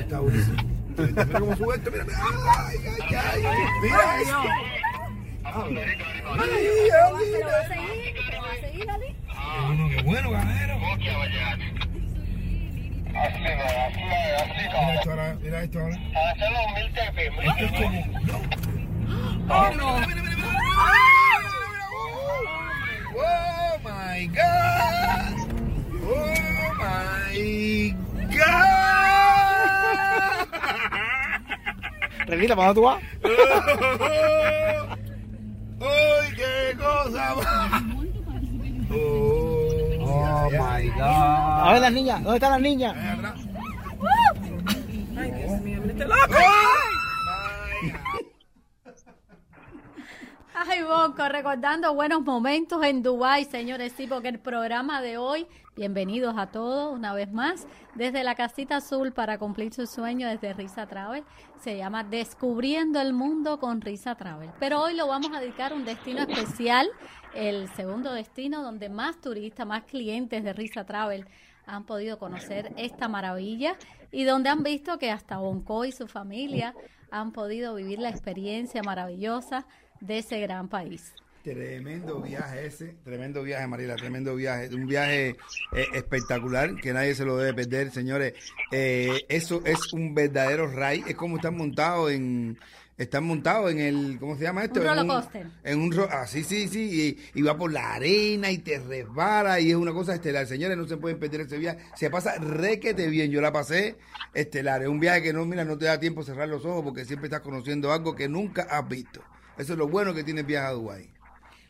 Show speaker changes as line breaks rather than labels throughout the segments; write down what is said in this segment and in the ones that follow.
está buenísimo. Mira cómo sube esto, mira, mira. Ay, ay, ay. Mira eso. Ay,
¿Te lo vas a seguir? ¿Te lo vas a seguir, Ali?
Bueno, qué bueno, ganero. Mira esto ahora, mira esto ahora. Esto es como. No.
¡Oh, no!
Mira, mira, mira, mira. Mira, mira, mira. Oh my God. Oh my God.
Revita, ¿para dónde tú vas?
¡Ay, qué cosa! Oh,
Oh my God. A ver las niñas, ¿dónde están las niñas?
Ay, Dios mío,
¡Ay!
loco.
My God.
Ay, Bonco, recordando buenos momentos en Dubái, señores, sí, porque el programa de hoy, bienvenidos a todos una vez más, desde la casita azul para cumplir su sueño desde Risa Travel, se llama Descubriendo el Mundo con Risa Travel. Pero hoy lo vamos a dedicar a un destino especial, el segundo destino donde más turistas, más clientes de Risa Travel han podido conocer esta maravilla y donde han visto que hasta Bonco y su familia han podido vivir la experiencia maravillosa de ese gran país.
Tremendo viaje ese, tremendo viaje, Mariela, tremendo viaje, un viaje eh, espectacular que nadie se lo debe perder, señores. Eh, eso es un verdadero ray, es como están montados en, están montados en el, ¿cómo se llama esto?
Un
En
roller coaster.
En un, ah, sí, sí, sí, y, y va por la arena y te resbala y es una cosa estelar. Señores, no se pueden perder ese viaje. Se pasa requete bien. Yo la pasé estelar. Es un viaje que no, mira, no te da tiempo cerrar los ojos porque siempre estás conociendo algo que nunca has visto. Eso es lo bueno que tiene el viaje a Dubái.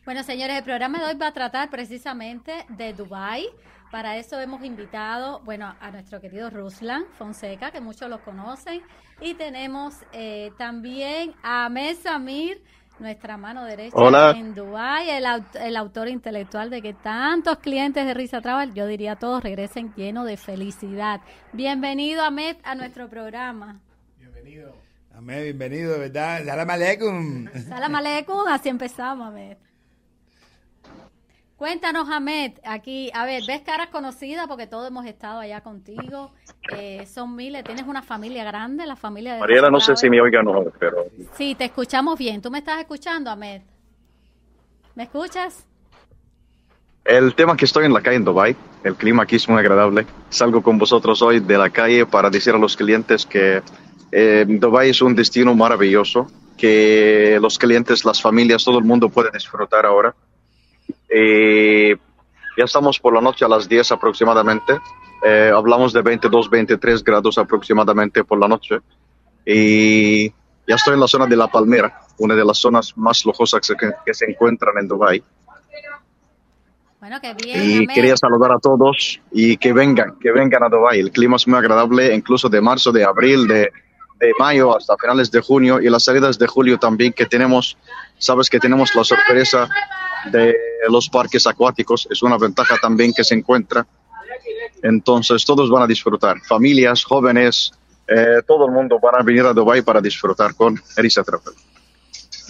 Bueno, señores, el programa de hoy va a tratar precisamente de Dubai. Para eso hemos invitado, bueno, a nuestro querido Ruslan Fonseca, que muchos los conocen, y tenemos eh, también a Ahmed Samir, nuestra mano derecha
Hola.
en Dubai, el, aut- el autor intelectual de que tantos clientes de Risa Travel, yo diría todos, regresen llenos de felicidad. Bienvenido, Ahmed, a nuestro programa.
Amén, bienvenido, verdad. Salam aleikum.
Salam aleikum, así empezamos, Ahmed. Cuéntanos, Ahmed, aquí, a ver, ves caras conocidas porque todos hemos estado allá contigo, eh, son miles, tienes una familia grande, la familia de...
Mariela, no sé si me oigan o no, pero
Sí, te escuchamos bien, ¿tú me estás escuchando, Ahmed? ¿Me escuchas?
el tema que estoy en la calle en Dubai, el clima aquí es muy agradable. Salgo con vosotros hoy de la calle para decir a los clientes que eh, Dubai es un destino maravilloso, que los clientes, las familias, todo el mundo puede disfrutar ahora. Eh, ya estamos por la noche a las 10 aproximadamente. Eh, hablamos de 22, 23 grados aproximadamente por la noche. Y ya estoy en la zona de La Palmera, una de las zonas más lujosas que, que se encuentran en Dubai.
Bueno, qué bien,
Y
Ahmed.
quería saludar a todos y que vengan, que vengan a Dubái. El clima es muy agradable, incluso de marzo, de abril, de, de mayo hasta finales de junio y las salidas de julio también que tenemos. Sabes que tenemos la sorpresa de los parques acuáticos, es una ventaja también que se encuentra. Entonces todos van a disfrutar, familias, jóvenes, eh, todo el mundo van a venir a Dubái para disfrutar con Erisa Travel.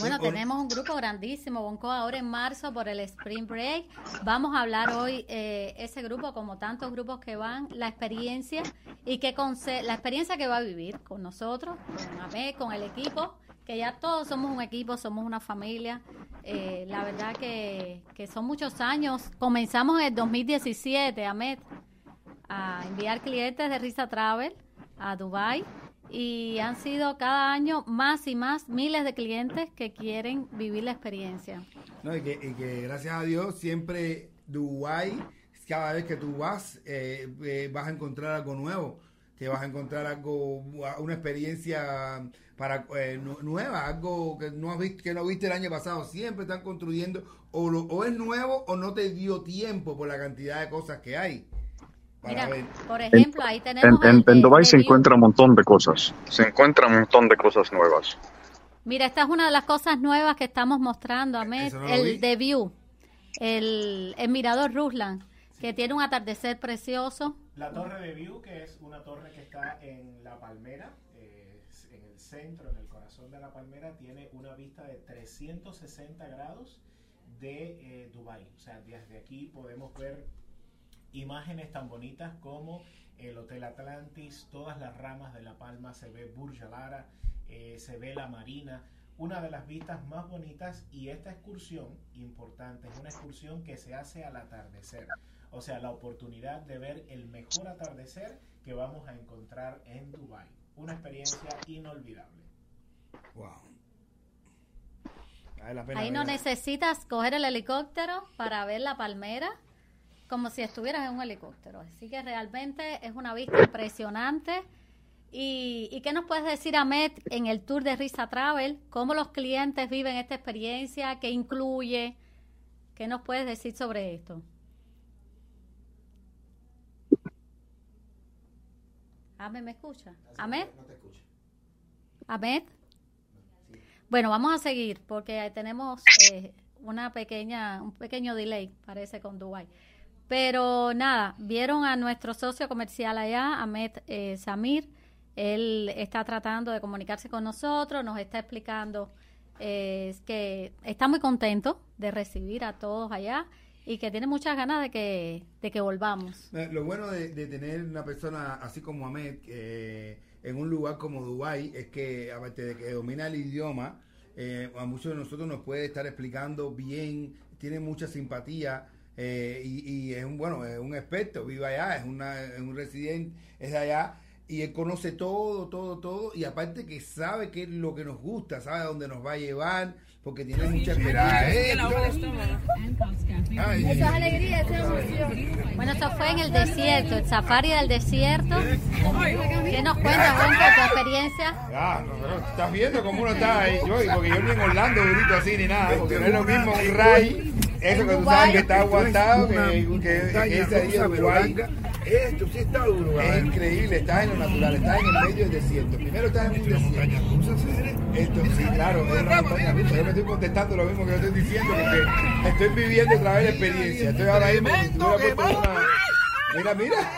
Bueno, tenemos un grupo grandísimo, Bonco, ahora en marzo por el Spring Break. Vamos a hablar hoy, eh, ese grupo, como tantos grupos que van, la experiencia y qué conse la experiencia que va a vivir con nosotros, con AME, con el equipo, que ya todos somos un equipo, somos una familia. Eh, la verdad que, que son muchos años. Comenzamos en el 2017, Ahmed, a enviar clientes de Risa Travel a Dubai y han sido cada año más y más miles de clientes que quieren vivir la experiencia.
No, y, que, y que gracias a Dios siempre Dubái, cada vez que tú vas, eh, eh, vas a encontrar algo nuevo. Te vas a encontrar algo, una experiencia para eh, nu- nueva, algo que no has visto, que no viste el año pasado. Siempre están construyendo, o, lo- o es nuevo o no te dio tiempo por la cantidad de cosas que hay.
Mira, por
En,
ejemplo, ahí
en,
tenemos...
en-
el de-
en Dubái se encuentra un montón de cosas. Se encuentra un montón de cosas nuevas.
Mira, esta es una de las cosas nuevas que estamos mostrando, Ahmed,
no
el de View, el, el mirador Ruslan, que tiene un atardecer precioso.
La torre de View, que es una torre que está en La Palmera, eh, en el centro, en el corazón de La Palmera, tiene una vista de 360 grados de eh, Dubái. O sea, desde aquí podemos ver imágenes tan bonitas como el Hotel Atlantis, todas las ramas de La Palma, se ve Burj Al Arab, eh, se ve la Marina, una de las vistas más bonitas y esta excursión, importante, es una excursión que se hace al atardecer, o sea, la oportunidad de ver el mejor atardecer que vamos a encontrar en Dubai, una experiencia inolvidable.
Wow.
Ahí no necesitas coger el helicóptero para ver la palmera como si estuvieras en un helicóptero. Así que realmente es una vista impresionante. ¿Y, qué nos puedes decir, Ahmed, en el tour de Risa Travel? ¿Cómo los clientes viven esta experiencia? ¿Qué incluye? ¿Qué nos puedes decir sobre esto? Ahmed, ¿me escucha? ¿Ahmed? No te escucha. ¿Ahmed? Bueno, vamos a seguir porque tenemos eh, una pequeña, un pequeño delay, parece, con Dubai. Pero nada, vieron a nuestro socio comercial allá, Ahmed eh, Samir. Él está tratando de comunicarse con nosotros, nos está explicando eh, que está muy contento de recibir a todos allá y que tiene muchas ganas de que, de que volvamos.
Eh, lo bueno de, tener una persona así como Ahmed en un lugar como Dubai es que, aparte de que domina el idioma, a muchos de nosotros nos puede estar explicando bien, tiene mucha simpatía eh, y, es un, bueno, es un experto, vive allá, es, una, es un residente, es de allá, y él conoce todo, todo, todo, y aparte que sabe qué es lo que nos gusta, sabe a dónde nos va a llevar, porque tiene mucha experiencia.
Eso es alegría, esa emoción. Bueno, eso fue en el desierto, el safari del desierto. ¿Qué nos cuentas, Juan, tu experiencia?
Ah, estás viendo cómo uno está ahí, yo, porque yo ni en Orlando grito así ni nada, porque no es lo mismo un ray eso que tú sabes que está aguantado, que, que ese día Uruguay. Esto sí está duro. Es increíble, estás en lo natural, estás en el medio del desierto. Primero estás en un desierto. Esto, sí, claro, es una montaña rusa. Yo me estoy contestando lo mismo que yo estoy diciendo porque estoy viviendo otra vez la experiencia. Estoy ahora mismo. Mira, mira.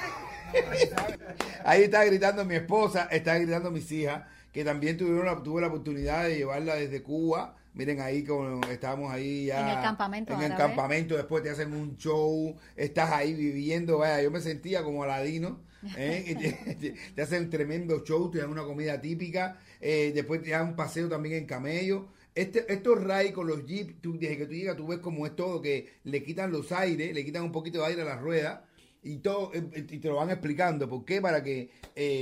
Ahí está gritando mi esposa, está gritando mis hijas, que también tuvieron tuve la oportunidad de llevarla desde Cuba Miren ahí como estábamos ahí ya.
En el campamento.
En el campamento, después te hacen un show, estás ahí viviendo, vaya, yo me sentía como Aladino. ¿eh? te, hacen un tremendo show, te dan una comida típica, eh, después te dan un paseo también en camello. Este, estos ray con los jeeps, tú, desde que tú llegas, tú ves como es todo, que le quitan los aires, le quitan un poquito de aire a las ruedas y todo eh, y te lo van explicando por qué para que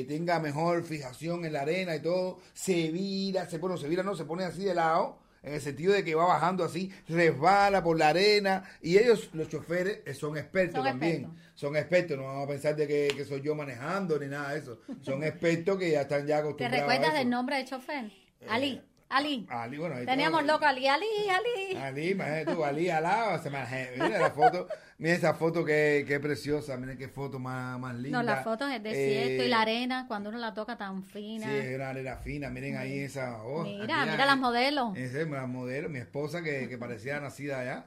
tenga mejor fijación en la arena y todo se vira se bueno se vira no se pone así de lado en el sentido de que va bajando así, resbala por la arena, y ellos, los choferes, eh, son expertos también, son expertos, no vamos a pensar de que, soy yo manejando ni nada de eso, son expertos que ya están ya acostumbrados.
¿Te recuerdas del nombre de chofer? Eh, Ali. Ali. Ali bueno, Teníamos loco Ali, Ali, Ali.
Ali, imagínate tú, Ali alaba. Mira la foto, mira esa foto que, que preciosa, mira qué foto más, más linda.
No, la foto es desierto y la eh, arena, cuando uno la toca tan fina.
Sí, es una arena fina, miren ahí esa.
Oh, mira, mira las modelos.
Esa es las modelos, mi esposa que, que parecía nacida allá.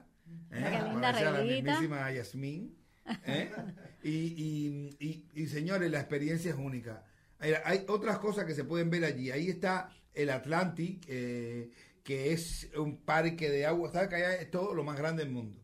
¿eh? Qué linda
la mismísima Yasmín. ¿eh? y, y, y, y señores, la experiencia es única. Hay otras cosas que se pueden ver allí. Ahí está el Atlantic, eh, que es un parque de agua. ¿Sabes que allá es todo lo más grande del mundo?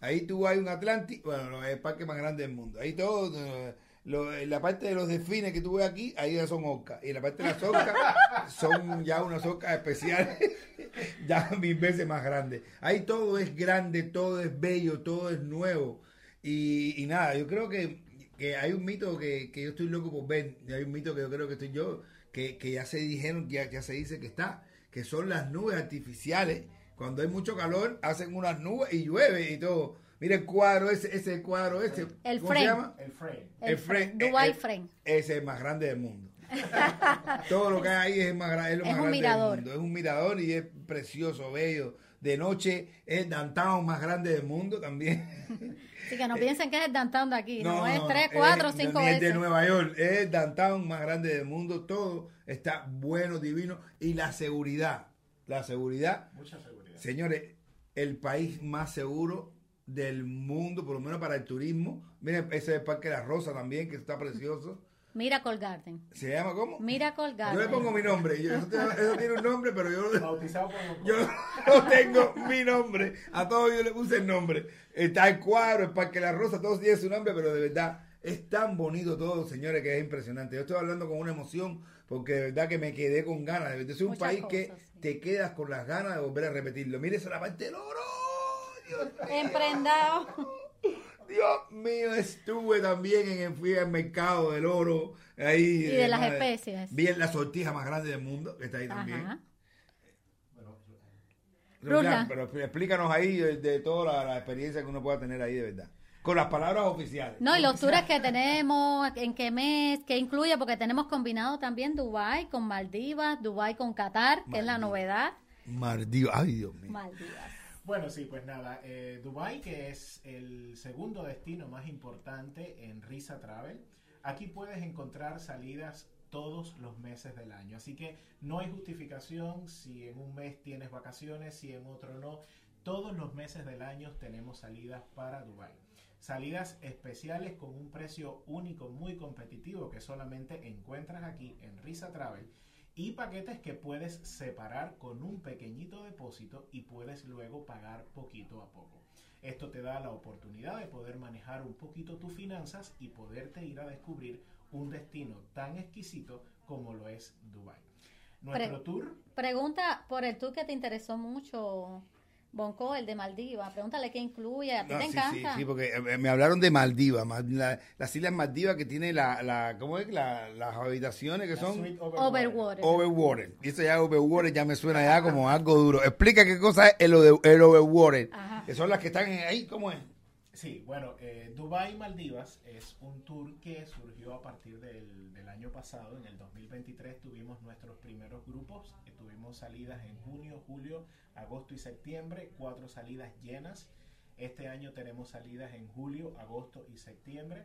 Ahí tú hay un Atlantic, bueno, el parque más grande del mundo. Ahí todo, eh, la parte de los delfines que tú ves aquí, ahí ya son ocas. Y la parte de las ocas son ya unas ocas especiales, ya mil veces más grandes. Ahí todo es grande, todo es bello, todo es nuevo. Y, nada, yo creo que, que hay un mito que, que, yo estoy loco por ver. Y hay un mito que yo creo que estoy yo que, ya se dijeron, ya, ya se dice que está, que son las nubes artificiales. Cuando hay mucho calor, hacen unas nubes y llueve y todo. Mira el cuadro ese, ese cuadro ese.
El ¿Cómo se llama?
El frame.
El, frame. Dubai eh, frame.
Ese es el más grande del mundo. todo lo que hay ahí es, más, es lo más grande
mirador.
del mundo. Es un mirador y es precioso, bello. De noche es el downtown más grande del mundo también.
Sí, que no piensen que es el downtown de aquí, no, es tres, cuatro, cinco veces.
de Nueva York, es el downtown más grande del mundo, todo está bueno, divino, y la seguridad, la seguridad.
Mucha seguridad.
Señores, el país más seguro del mundo, por lo menos para el turismo. Miren, ese es el Parque de la Rosa también, que está precioso.
Miracle Garden.
¿Se llama cómo?
Miracle Garden.
Yo le pongo mi nombre. eso, tiene, un nombre, pero yo, yo no tengo mi nombre. A todos yo le puse el nombre. Está el cuadro, el Parque La Rosa, todos tienen su nombre, pero de verdad Es tan bonito todo, señores, que es impresionante. Yo estoy hablando con una emoción porque de verdad que me quedé con ganas. De verdad, es un
Muchas
país que
sí.
te quedas con las ganas de volver a repetirlo. Mire, esa es la parte del oro. Dios mío.
Emprendado.
Dios mío, estuve también en el, fui al mercado del oro. Ahí,
Y de las
madre,
especies.
Vi la sortija más grande del mundo, que está ahí también. Pero, explícanos ahí de, de toda la, la experiencia que uno pueda tener ahí de verdad. Con las palabras oficiales.
No, y los tours que tenemos, en qué mes, qué incluye, porque tenemos combinado también Dubai con Maldivas, Dubai con Qatar, que es la
Maldivas.
novedad.
Maldito, ay Dios mío.
Maldivas.
Bueno, sí, pues nada, eh, Dubai, que es el segundo destino más importante en Risa Travel, aquí puedes encontrar salidas todos los meses del año, así que no hay justificación si en un mes tienes vacaciones, si en otro no, todos los meses del año tenemos salidas para Dubai. Salidas especiales con un precio único, muy competitivo, que solamente encuentras aquí en Risa Travel y paquetes que puedes separar con un pequeñito depósito y puedes luego pagar poquito a poco. Esto te da la oportunidad de poder manejar un poquito tus finanzas y poderte ir a descubrir un destino tan exquisito como lo es Dubai. Nuestro
Pre-
tour
Pregunta por el tour que te interesó mucho, Bonco, el de Maldivas. Pregúntale qué incluye. A ti
No,
te
sí,
encanta.
Sí, sí, porque eh, me hablaron de Maldivas, ma- la- las islas Maldivas que tiene la, la ¿cómo es? La- las habitaciones que
la
son
Overwater.
overwater. Y eso ya overwater ya me suena ya como algo duro. Explica qué cosa es el, el overwater.
Ajá.
Que son las que están ahí, ¿cómo es?
Sí, bueno, eh, Dubai Maldivas es un tour que surgió a partir del, del año pasado. En el 2023 tuvimos nuestros primeros grupos. eh, tuvimos salidas en junio, julio, agosto y septiembre. Cuatro salidas llenas. Este año tenemos salidas en julio, agosto y septiembre.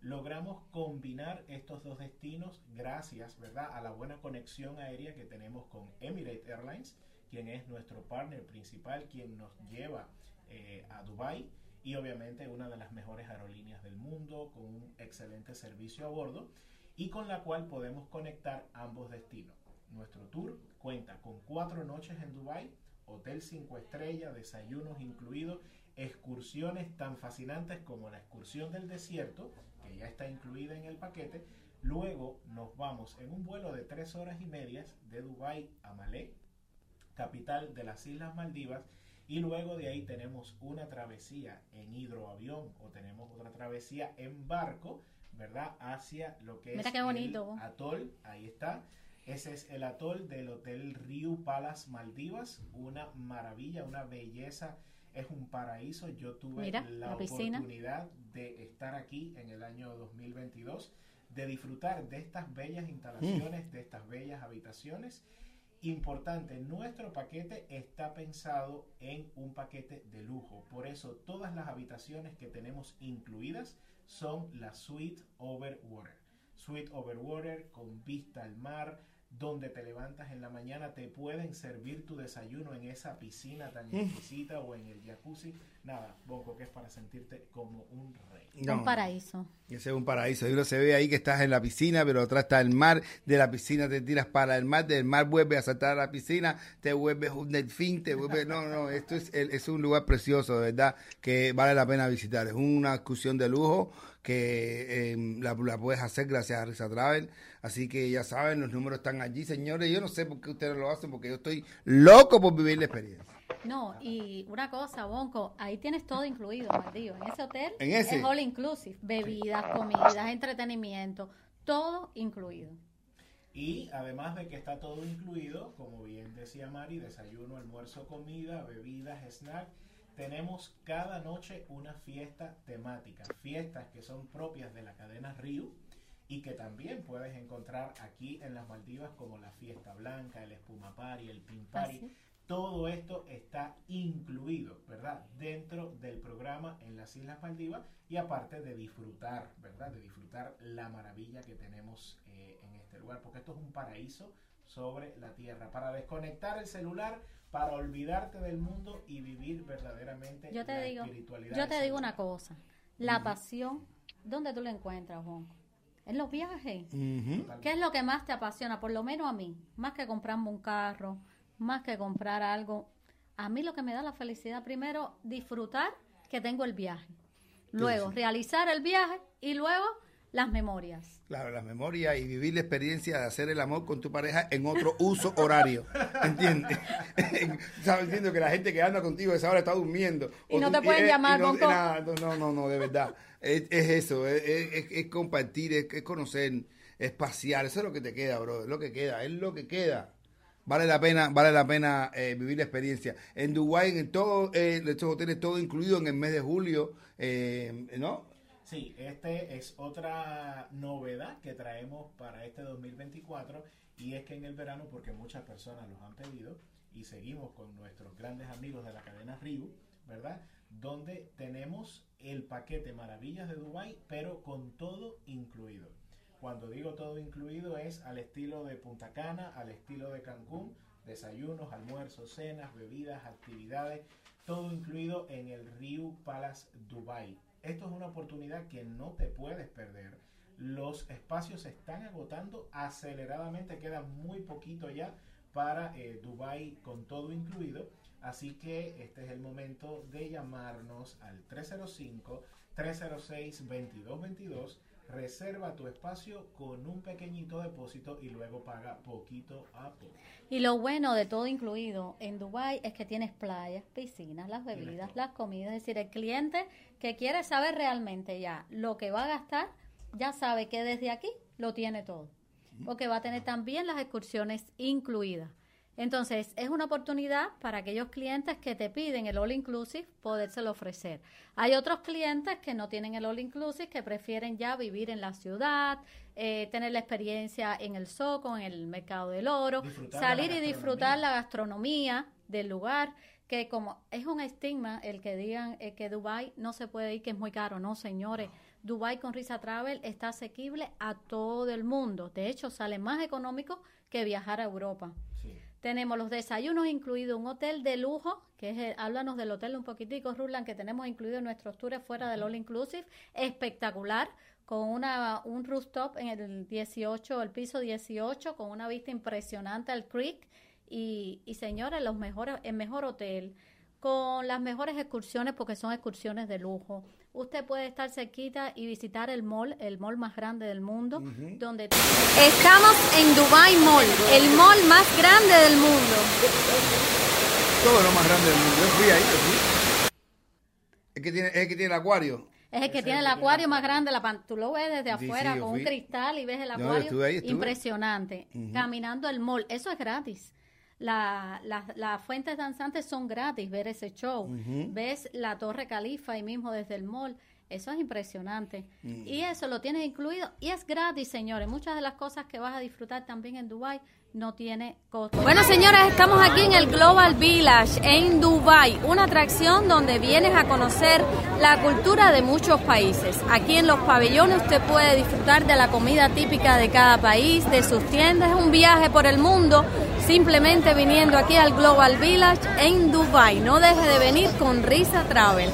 Logramos combinar estos dos destinos gracias, ¿verdad?, a la buena conexión aérea que tenemos con Emirates Airlines, quien es nuestro partner principal, quien nos lleva eh, a Dubai y obviamente una de las mejores aerolíneas del mundo con un excelente servicio a bordo y con la cual podemos conectar ambos destinos. Nuestro tour cuenta con cuatro noches en Dubai, hotel 5 estrellas, desayunos incluidos, excursiones tan fascinantes como la excursión del desierto, que ya está incluida en el paquete. Luego nos vamos en un vuelo de tres horas y medias de Dubai a Malé, capital de las Islas Maldivas, y luego de ahí tenemos una travesía en hidroavión o tenemos otra travesía en barco, ¿verdad? Hacia lo que
Mira
es
qué bonito.
el atol, ahí está. Ese es el atol del Hotel Riu Palace Maldivas, una maravilla, una belleza, es un paraíso. Yo tuve
Mira,
la, oportunidad de estar aquí en el año 2022, de disfrutar de estas bellas instalaciones, de estas bellas habitaciones Importante, nuestro paquete está pensado en un paquete de lujo. Por eso todas las habitaciones que tenemos incluidas son la Suite Overwater. Suite Overwater con vista al mar, donde te levantas en la mañana, te pueden servir tu desayuno en esa piscina tan exquisita o en el jacuzzi. Nada, Bonco, que es para sentirte como un rey.
No,
Un paraíso.
Ese es un paraíso. Y uno se ve ahí que estás en la piscina, pero atrás está el mar. De la piscina te tiras para el mar, del mar vuelves a saltar a la piscina, te vuelves un delfín, te vuelves... No, no, esto es, el- es un lugar precioso, de verdad, que vale la pena visitar. Es una excursión de lujo que eh, la, la puedes hacer gracias a Risa Travel. Así que ya saben, los números están allí, señores. Yo no sé por qué ustedes lo hacen, porque yo estoy loco por vivir la experiencia.
No, y una cosa, Bonco, ahí tienes todo incluido, Maldivas. En ese hotel
¿En ese?
es all inclusive. Bebidas, comidas, entretenimiento, todo incluido.
Y además de que está todo incluido, como bien decía Mari, desayuno, almuerzo, comida, bebidas, snack, tenemos cada noche una fiesta temática, fiestas que son propias de la cadena Río y que también puedes encontrar aquí en las Maldivas como la fiesta blanca, el espuma party, el pin party.
Así.
Todo esto está incluido, ¿verdad? Dentro del programa en las Islas Maldivas y aparte de disfrutar, ¿verdad? De disfrutar la maravilla que tenemos eh, en este lugar, porque esto es un paraíso sobre la tierra, para desconectar el celular, para olvidarte del mundo y vivir verdaderamente
Yo te
la
digo,
espiritualidad.
yo te digo una cosa. La pasión, ¿dónde tú la encuentras, Bonco? En los viajes.
Ujú.
¿Qué es lo que más te apasiona? Por lo menos a mí, más que comprarme un carro, más que comprar algo. A mí lo que me da la felicidad, primero, disfrutar que tengo el viaje. Luego,
sí.
realizar el viaje y luego las memorias.
Claro, las memorias y vivir la experiencia de hacer el amor con tu pareja en otro uso horario. ¿Entiendes? ¿Sabes? Entiendo que la gente que anda contigo a esa hora está durmiendo.
Y
O
no te pueden
eh,
llamar,
no, no, no, no, de verdad. Es, es eso, es, es- es compartir, es, es conocer, es pasear. Eso es lo que te queda, bro. Es lo que queda, es lo que queda. Vale la pena, vale la pena eh, vivir la experiencia. En Dubái, en todos eh, estos hoteles, todo incluido en el mes de julio, eh, ¿no?
Sí, este es otra novedad que traemos para este 2024 y es que en el verano, porque muchas personas los han pedido y seguimos con nuestros grandes amigos de la cadena Riu, ¿verdad? Donde tenemos el paquete Maravillas de Dubai, pero con todo incluido. Cuando digo todo incluido es al estilo de Punta Cana, al estilo de Cancún, desayunos, almuerzos, cenas, bebidas, actividades, todo incluido en el Riu Palace Dubai. Esto es una oportunidad que no te puedes perder. Los espacios se están agotando aceleradamente, queda muy poquito ya para eh, Dubai con todo incluido. Así que este es el momento de llamarnos al 305-306-2222. Reserva tu espacio con un pequeñito depósito y luego paga poquito a poco.
Y lo bueno de todo incluido en Dubai es que tienes playas, piscinas, las bebidas, las comidas. Es decir, el cliente que quiere saber realmente ya lo que va a gastar, ya sabe que desde aquí lo tiene todo. Porque va a tener también las excursiones incluidas. Entonces, es una oportunidad para aquellos clientes que te piden el All Inclusive podérselo ofrecer. Hay otros clientes que no tienen el All Inclusive, que prefieren ya vivir en la ciudad, eh, tener la experiencia en el Soco, en el Mercado del Oro,
Disfrutar
salir y disfrutar la gastronomía del lugar, que como es un estigma el que digan eh, que Dubai no se puede ir, que es muy caro. No, señores, Dubai con Risa Travel está asequible a todo el mundo. De hecho, sale más económico que viajar a Europa.
Sí.
Tenemos los desayunos incluidos, un hotel de lujo, que es, el- háblanos del hotel un poquitico, Rulan, que tenemos incluido en nuestros tours fuera del All Inclusive, espectacular, con una un rooftop en el 18, el piso 18, con una vista impresionante al creek, y, y señores, los mejores, el mejor hotel, con las mejores excursiones, porque son excursiones de lujo. Usted puede estar cerquita y visitar el mall, el mall más grande del mundo, donde estamos en Dubai Mall, el mall más grande del mundo.
Todo lo más grande del mundo. Yo fui ahí, yo fui. Es que tiene, es que tiene el acuario.
Es el que tiene el acuario más grande, la pan- tú lo ves desde
Sí,
afuera
sí,
con un cristal y ves el
yo
acuario.
estuve ahí, estuve.
Impresionante. Caminando el mall, eso es gratis. La- la- las fuentes danzantes son gratis, ver ese show. Ves la Torre Califa ahí mismo desde el mall. Eso es impresionante.
Mm.
Y eso lo tienes incluido y es gratis, señores. Muchas de las cosas que vas a disfrutar también en Dubai no tiene costo. Bueno, señores, estamos aquí en el Global Village en Dubai, una atracción donde vienes a conocer la cultura de muchos países. Aquí en los pabellones usted puede disfrutar de la comida típica de cada país, de sus tiendas, un viaje por el mundo, simplemente viniendo aquí al Global Village en Dubai. No deje de venir con Risa Travel.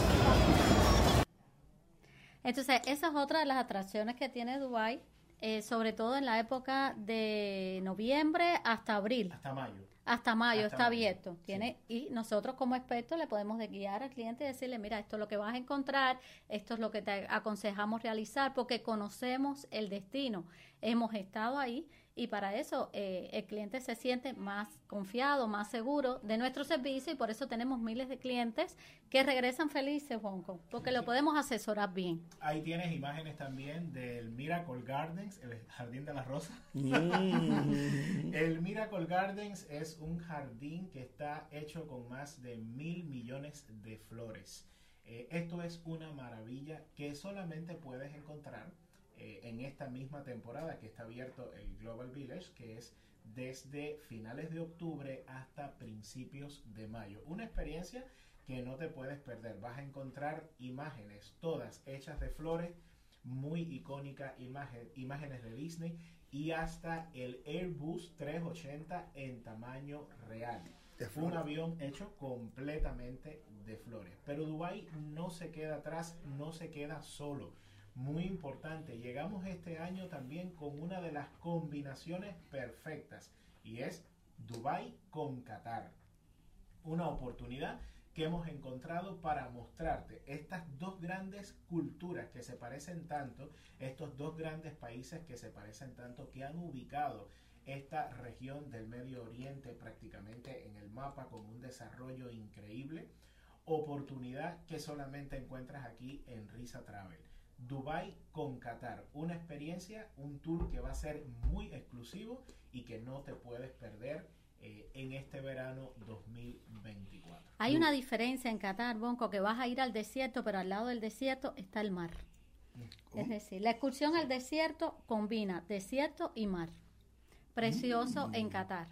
Entonces, esa es otra de las atracciones que tiene Dubai, eh, sobre todo en la época de noviembre hasta abril.
Hasta mayo.
Hasta mayo
Hasta
está
mayo,
abierto. Tiene y nosotros como expertos le podemos de guiar al cliente y decirle, mira, esto es lo que vas a encontrar, esto es lo que te aconsejamos realizar porque conocemos el destino. Hemos estado ahí y para eso eh, el cliente se siente más confiado, más seguro de nuestro servicio y por eso tenemos miles de clientes que regresan felices, Juanco, porque lo podemos asesorar bien.
Ahí tienes imágenes también del Miracle Gardens, el jardín de las rosas.
Mm.
El Miracle Gardens es un jardín que está hecho con más de mil millones de flores. Eh, esto es una maravilla que solamente puedes encontrar eh, en esta misma temporada que está abierto el Global Village, que es desde finales de octubre hasta principios de mayo. Una experiencia que no te puedes perder. Vas a encontrar imágenes, todas hechas de flores, muy icónica imagen, imágenes de Disney y hasta el Airbus 380 en tamaño real. Un avión hecho completamente de flores. Pero Dubai no se queda atrás, no se queda solo. Muy importante, llegamos este año también con una de las combinaciones perfectas y es Dubai con Qatar. Una oportunidad que hemos encontrado para mostrarte estas dos grandes culturas que se parecen tanto, estos dos grandes países que se parecen tanto, que han ubicado esta región del Medio Oriente prácticamente en el mapa con un desarrollo increíble, oportunidad que solamente encuentras aquí en Risa Travel. Dubai con Qatar, una experiencia, un tour que va a ser muy exclusivo y que no te puedes perder eh, en este verano 2024.
Hay una diferencia en Qatar, Bonco, que vas a ir al desierto, pero al lado del desierto está el mar. Es decir, la excursión al desierto combina desierto y mar. Precioso en Qatar.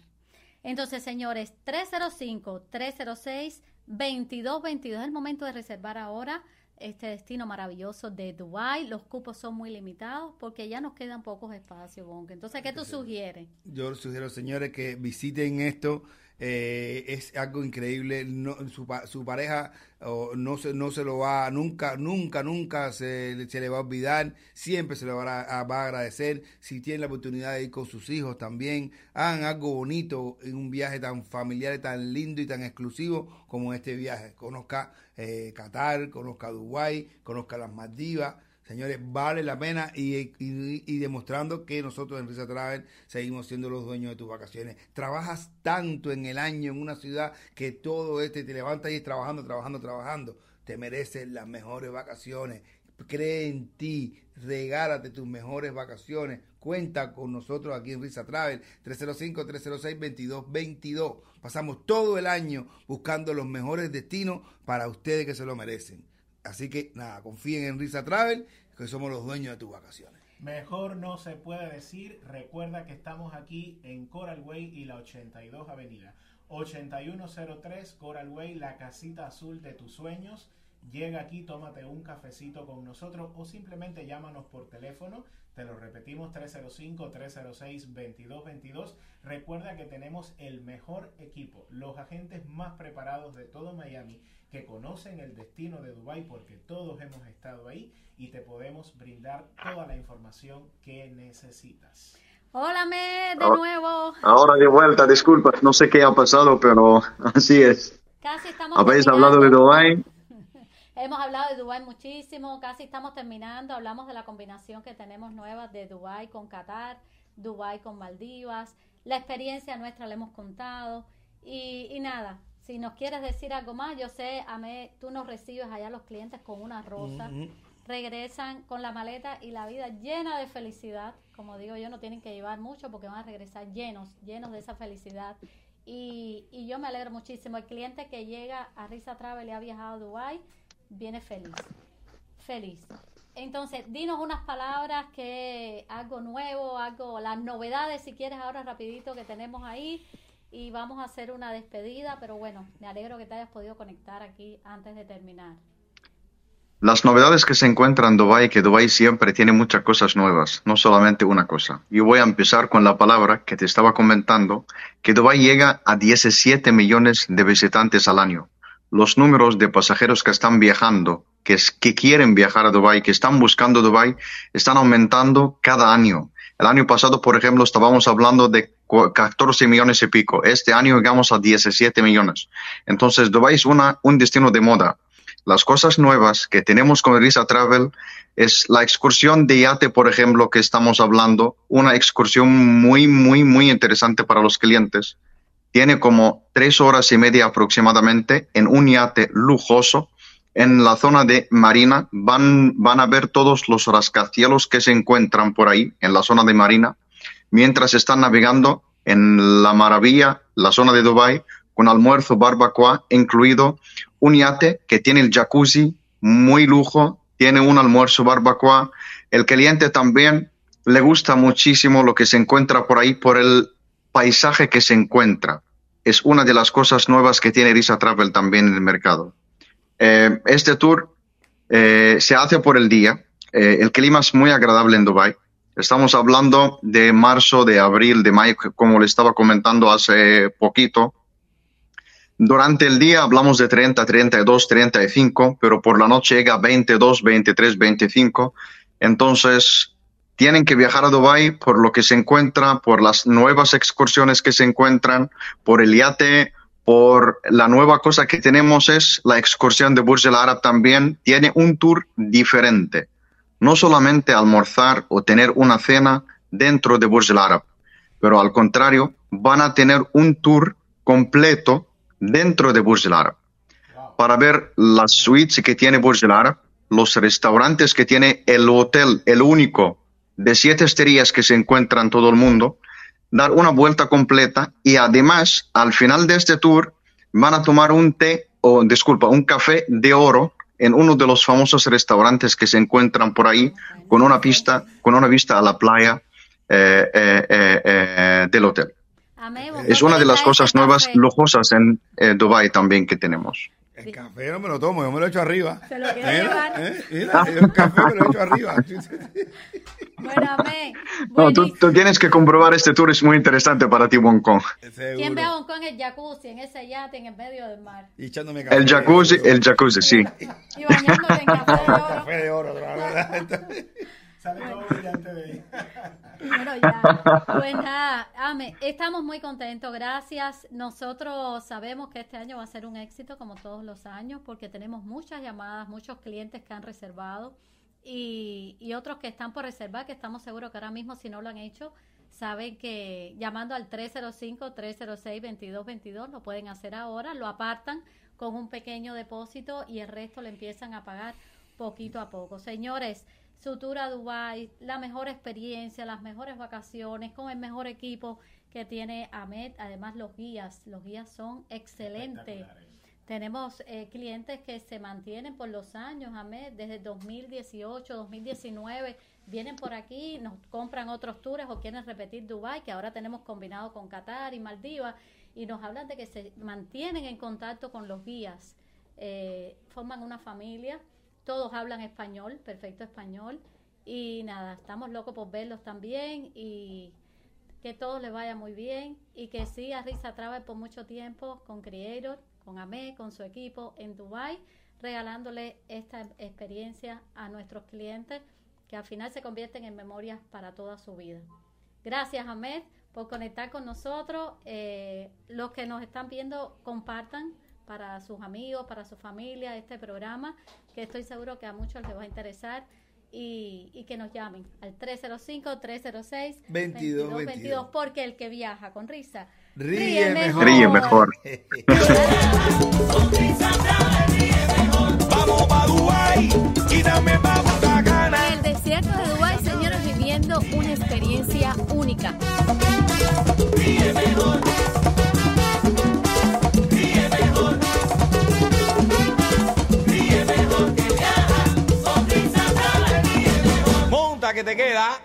Entonces, señores, 305-306-2222 es el momento de reservar ahora este destino maravilloso de Dubai. Los cupos son muy limitados porque ya nos quedan pocos espacios, Bonk. Entonces, ¿qué tú sugieres?
Yo sugiero, señores, que visiten esto eh, es algo increíble. No, su, su, pareja no, se, no se lo va, nunca, nunca, nunca se, se le va a olvidar. Siempre se le va a, va a, agradecer. Si tiene la oportunidad de ir con sus hijos también, hagan algo bonito en un viaje tan familiar, tan lindo y tan exclusivo como este viaje. Conozca eh, Qatar, conozca Dubái, conozca las Maldivas Señores, vale la pena y, demostrando que nosotros en Risa Travel seguimos siendo los dueños de tus vacaciones. Trabajas tanto en el año en una ciudad que todo este te levanta y trabajando, trabajando, trabajando. Te mereces las mejores vacaciones. Cree en ti, regálate tus mejores vacaciones. Cuenta con nosotros aquí en Risa Travel 305-306-2222. Pasamos todo el año buscando los mejores destinos para ustedes que se lo merecen. Así que nada, confíen en Risa Travel, que somos los dueños de tus vacaciones.
Mejor no se puede decir. Recuerda que estamos aquí en Coral Way y la 82 Avenida. 8103 Coral Way, la casita azul de tus sueños. Llega aquí, tómate un cafecito con nosotros o simplemente llámanos por teléfono. Te lo repetimos 305-306-2222. Recuerda que tenemos el mejor equipo, los agentes más preparados de todo Miami que conocen el destino de Dubai porque todos hemos estado ahí y te podemos brindar toda la información que necesitas.
Hola, me de nuevo.
Ahora de vuelta, disculpa, no sé qué ha pasado, pero así es.
Casi estamos
¿Habéis hablado de Dubai?
Hemos hablado de Dubai muchísimo, casi estamos terminando. Hablamos de la combinación que tenemos nueva de Dubai con Qatar, Dubai con Maldivas. La experiencia nuestra la hemos contado. Y, y nada, si nos quieres decir algo más, yo sé, Amé, tú nos recibes allá los clientes con una rosa, regresan con la maleta y la vida llena de felicidad. Como digo yo, no tienen que llevar mucho porque van a regresar llenos, llenos de esa felicidad. Y, y yo me alegro muchísimo. El cliente que llega a Risa Travel y ha viajado a Dubai viene feliz. Feliz. Entonces, dinos unas palabras que algo nuevo, algo, las novedades, si quieres ahora rapidito que tenemos ahí y vamos a hacer una despedida, pero bueno, me alegro que te hayas podido conectar aquí antes de terminar.
Las novedades que se encuentran en Dubai, que Dubai siempre tiene muchas cosas nuevas, no solamente una cosa. Yo voy a empezar con la palabra que te estaba comentando, que Dubai llega a 17 millones de visitantes al año. Los números de pasajeros que están viajando, que, quieren viajar a Dubai, que están buscando Dubai, están aumentando cada año. El año pasado, por ejemplo, estábamos hablando de 14 millones y pico. Este año llegamos a 17 millones. Entonces, Dubai es una, un destino de moda. Las cosas nuevas que tenemos con Risa Travel es la excursión de yate, por ejemplo, que estamos hablando. Una excursión muy, muy, muy interesante para los clientes. Tiene como tres horas y media aproximadamente en un yate lujoso en la zona de Marina. Van, van a ver todos los rascacielos que se encuentran por ahí, en la zona de Marina mientras están navegando en la maravilla, la zona de Dubai, con almuerzo barbacoa, incluido un yate que tiene el jacuzzi muy lujo, tiene un almuerzo barbacoa. El cliente también le gusta muchísimo lo que se encuentra por ahí por el paisaje que se encuentra. Es una de las cosas nuevas que tiene Risa Travel también en el mercado. Eh, este tour eh, se hace por el día. Eh, el clima es muy agradable en Dubai. Estamos hablando de marzo, de abril, de mayo, como le estaba comentando hace poquito. Durante el día hablamos de 30, 32, 35, pero por la noche llega a 22, 23, 25. Entonces, tienen que viajar a Dubai por lo que se encuentra, por las nuevas excursiones que se encuentran, por el yate, por la nueva cosa que tenemos es la excursión de Burj Al Arab también. Tiene un tour diferente. No solamente almorzar o tener una cena dentro de Burj Al Arab, pero al contrario, van a tener un tour completo dentro de Burj Al Arab. Para ver las suites que tiene Burj Al Arab, los restaurantes que tiene el hotel, el único de siete estrellas que se encuentra en todo el mundo, dar una vuelta completa y además al final de este tour van a tomar un té o disculpa, un café de oro en uno de los famosos restaurantes que se encuentran por ahí con una pista, con una vista a la playa eh, eh, eh, del hotel. Es una de las cosas nuevas lujosas en Dubai también que tenemos.
El café no me lo tomo, yo me lo echo arriba. Se lo quiere llevar. Mira, el café me lo echo arriba.
bueno, me.
No, tú, tú, tienes que comprobar este tour, es muy interesante para ti, Hong Kong.
¿Quién ve a Hong Kong en el jacuzzi, en ese yate, en el medio del mar?
Y echándome café.
El jacuzzi, el jacuzzi, sí.
y bañándole en café de oro.
Café de oro, verdad.
Sale todo brillante de ahí.
Bueno, ya. Pues nada, Ame, estamos muy contentos, gracias. Nosotros sabemos que este año va a ser un éxito como todos los años porque tenemos muchas llamadas, muchos clientes que han reservado y, y otros que están por reservar, que estamos seguros que ahora mismo si no lo han hecho, saben que llamando al 305-306-2222 lo pueden hacer ahora, lo apartan con un pequeño depósito y el resto le empiezan a pagar poquito a poco. Señores, su tour a Dubai, la mejor experiencia, las mejores vacaciones, con el mejor equipo que tiene Ahmed. Además, los guías, los guías son excelentes. Tenemos eh, clientes que se mantienen por los años, Ahmed, desde 2018, 2019, vienen por aquí, nos compran otros tours o quieren repetir Dubai, que ahora tenemos combinado con Qatar y Maldivas, y nos hablan de que se mantienen en contacto con los guías, eh, forman una familia todos hablan español, perfecto español. Y nada, estamos locos por verlos también y que todo les vaya muy bien y que siga Risa Travel por mucho tiempo con Creator, con AME, con su equipo en Dubai, regalándole esta experiencia a nuestros clientes que al final se convierten en memorias para toda su vida. Gracias Ahmed por conectar con nosotros. Eh, los que nos están viendo, compartan para sus amigos, para su familia, este programa, que estoy seguro que a muchos les va a interesar. Y, que nos llamen al 305-306-2222, porque el que viaja con risa
ríe, mejor.
Ríe mejor.
En el desierto de Dubái, señores, viviendo una experiencia única. Ríe mejor.
Que te queda